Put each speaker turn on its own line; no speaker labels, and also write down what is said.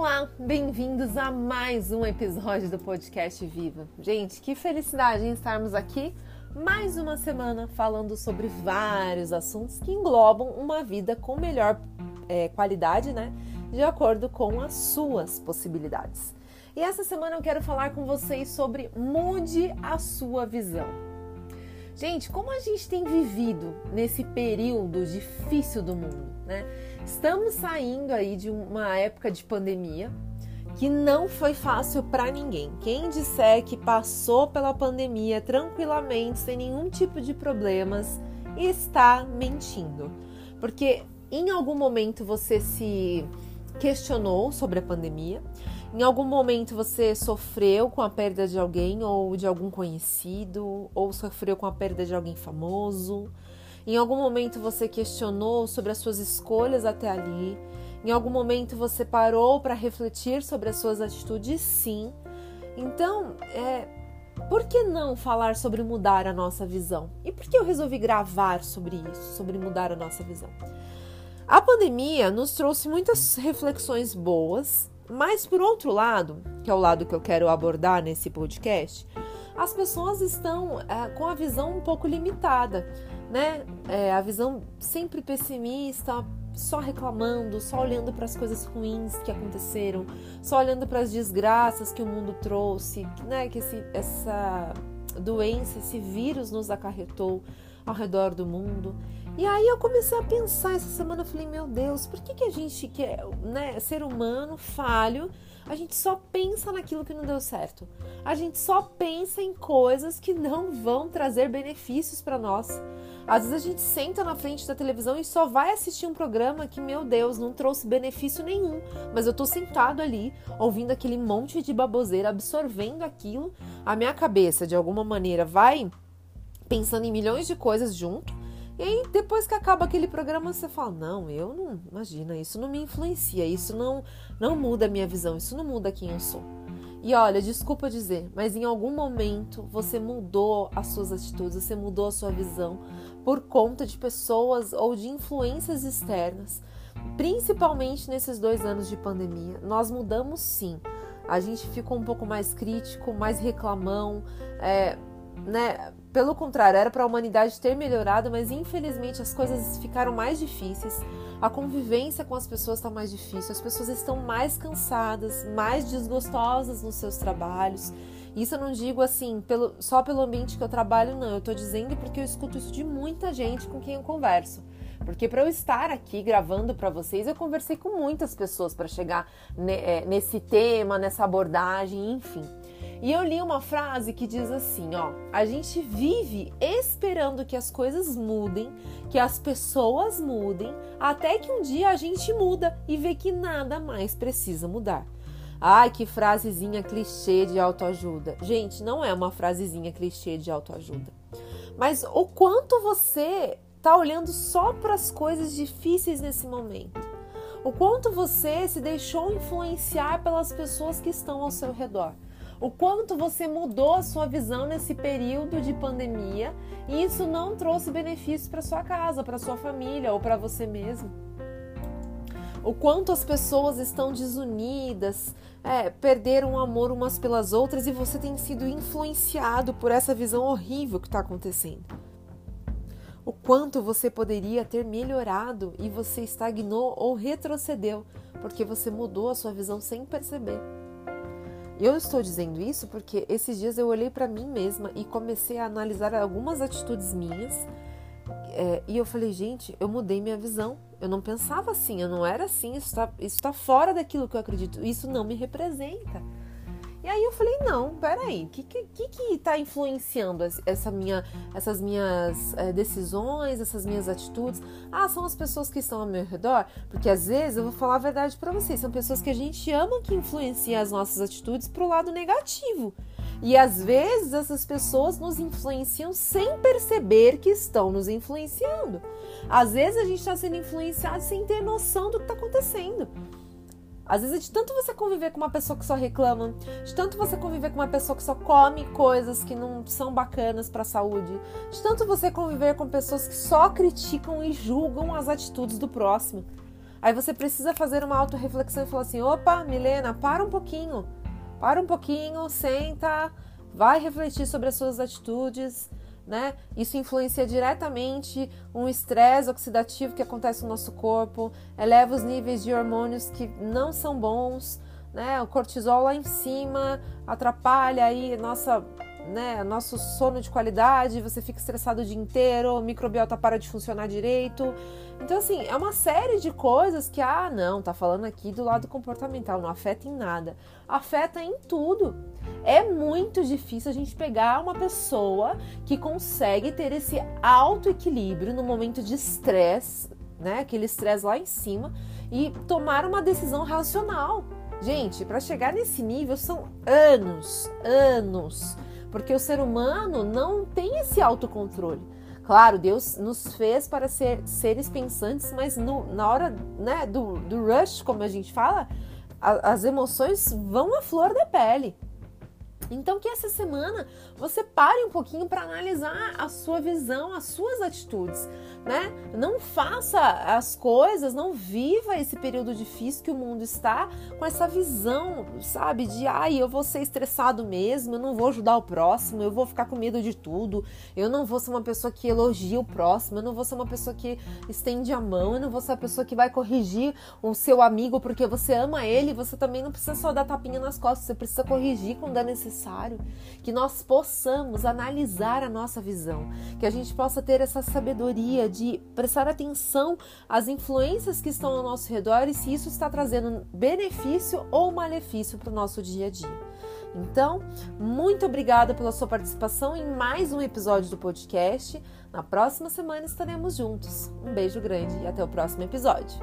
Olá, bem-vindos a mais um episódio do podcast Viva. Gente, que felicidade em estarmos aqui mais uma semana falando sobre vários assuntos que englobam uma vida com melhor é, qualidade, né? De acordo com as suas possibilidades. E essa semana eu quero falar com vocês sobre mude a sua visão. Gente, como a gente tem vivido nesse período difícil do mundo, né? Estamos saindo aí de uma época de pandemia que não foi fácil para ninguém. Quem disser que passou pela pandemia tranquilamente, sem nenhum tipo de problemas, está mentindo. Porque em algum momento você se questionou sobre a pandemia, em algum momento você sofreu com a perda de alguém ou de algum conhecido, ou sofreu com a perda de alguém famoso. Em algum momento você questionou sobre as suas escolhas até ali. Em algum momento você parou para refletir sobre as suas atitudes? Sim. Então, é, por que não falar sobre mudar a nossa visão? E por que eu resolvi gravar sobre isso, sobre mudar a nossa visão? A pandemia nos trouxe muitas reflexões boas, mas por outro lado, que é o lado que eu quero abordar nesse podcast, as pessoas estão é, com a visão um pouco limitada, né? É, a visão sempre pessimista, só reclamando, só olhando para as coisas ruins que aconteceram, só olhando para as desgraças que o mundo trouxe, né? Que esse, essa doença, esse vírus nos acarretou ao redor do mundo. E aí eu comecei a pensar essa semana, eu falei, meu Deus, por que, que a gente que é né, ser humano, falho, a gente só pensa naquilo que não deu certo. A gente só pensa em coisas que não vão trazer benefícios para nós. Às vezes a gente senta na frente da televisão e só vai assistir um programa que, meu Deus, não trouxe benefício nenhum. Mas eu tô sentado ali, ouvindo aquele monte de baboseira, absorvendo aquilo. A minha cabeça, de alguma maneira, vai pensando em milhões de coisas junto. E aí, depois que acaba aquele programa, você fala: Não, eu não. Imagina, isso não me influencia, isso não, não muda a minha visão, isso não muda quem eu sou. E olha, desculpa dizer, mas em algum momento você mudou as suas atitudes, você mudou a sua visão por conta de pessoas ou de influências externas, principalmente nesses dois anos de pandemia. Nós mudamos sim. A gente ficou um pouco mais crítico, mais reclamão, é, né? Pelo contrário, era para a humanidade ter melhorado, mas infelizmente as coisas ficaram mais difíceis. A convivência com as pessoas está mais difícil, as pessoas estão mais cansadas, mais desgostosas nos seus trabalhos. Isso eu não digo assim pelo, só pelo ambiente que eu trabalho, não. Eu estou dizendo porque eu escuto isso de muita gente com quem eu converso. Porque para eu estar aqui gravando para vocês, eu conversei com muitas pessoas para chegar é, nesse tema, nessa abordagem, enfim. E eu li uma frase que diz assim, ó: a gente vive esperando que as coisas mudem, que as pessoas mudem, até que um dia a gente muda e vê que nada mais precisa mudar. Ai, que frasezinha clichê de autoajuda. Gente, não é uma frasezinha clichê de autoajuda. Mas o quanto você tá olhando só para as coisas difíceis nesse momento. O quanto você se deixou influenciar pelas pessoas que estão ao seu redor o quanto você mudou a sua visão nesse período de pandemia e isso não trouxe benefícios para sua casa, para sua família ou para você mesmo. O quanto as pessoas estão desunidas, é, perderam o amor umas pelas outras e você tem sido influenciado por essa visão horrível que está acontecendo. O quanto você poderia ter melhorado e você estagnou ou retrocedeu porque você mudou a sua visão sem perceber. Eu estou dizendo isso porque esses dias eu olhei para mim mesma e comecei a analisar algumas atitudes minhas é, e eu falei, gente, eu mudei minha visão. Eu não pensava assim, eu não era assim, isso está tá fora daquilo que eu acredito, isso não me representa. Aí eu falei, não, peraí, o que, que, que tá influenciando essa minha, essas minhas é, decisões, essas minhas atitudes? Ah, são as pessoas que estão ao meu redor? Porque às vezes, eu vou falar a verdade para vocês, são pessoas que a gente ama que influenciam as nossas atitudes pro lado negativo. E às vezes essas pessoas nos influenciam sem perceber que estão nos influenciando. Às vezes a gente está sendo influenciado sem ter noção do que está acontecendo. Às vezes, de tanto você conviver com uma pessoa que só reclama, de tanto você conviver com uma pessoa que só come coisas que não são bacanas para a saúde, de tanto você conviver com pessoas que só criticam e julgam as atitudes do próximo. Aí você precisa fazer uma autorreflexão e falar assim: opa, Milena, para um pouquinho, para um pouquinho, senta, vai refletir sobre as suas atitudes. Né? Isso influencia diretamente um estresse oxidativo que acontece no nosso corpo, eleva os níveis de hormônios que não são bons, né? O cortisol lá em cima atrapalha aí nossa né, nosso sono de qualidade, você fica estressado o dia inteiro, o microbiota para de funcionar direito. Então, assim, é uma série de coisas que, ah, não, tá falando aqui do lado comportamental, não afeta em nada. Afeta em tudo. É muito difícil a gente pegar uma pessoa que consegue ter esse alto equilíbrio no momento de estresse, né, aquele estresse lá em cima, e tomar uma decisão racional. Gente, para chegar nesse nível são anos, anos porque o ser humano não tem esse autocontrole. Claro, Deus nos fez para ser seres pensantes, mas no, na hora né, do, do rush, como a gente fala, a, as emoções vão à flor da pele. Então que essa semana você pare um pouquinho para analisar a sua visão, as suas atitudes, né? Não faça as coisas, não viva esse período difícil que o mundo está com essa visão, sabe, de ai, eu vou ser estressado mesmo, eu não vou ajudar o próximo, eu vou ficar com medo de tudo, eu não vou ser uma pessoa que elogia o próximo, eu não vou ser uma pessoa que estende a mão, eu não vou ser uma pessoa que vai corrigir o seu amigo porque você ama ele, você também não precisa só dar tapinha nas costas, você precisa corrigir quando é necessário necessário, que nós possamos analisar a nossa visão, que a gente possa ter essa sabedoria de prestar atenção às influências que estão ao nosso redor e se isso está trazendo benefício ou malefício para o nosso dia a dia. Então, muito obrigada pela sua participação em mais um episódio do podcast. Na próxima semana estaremos juntos. Um beijo grande e até o próximo episódio.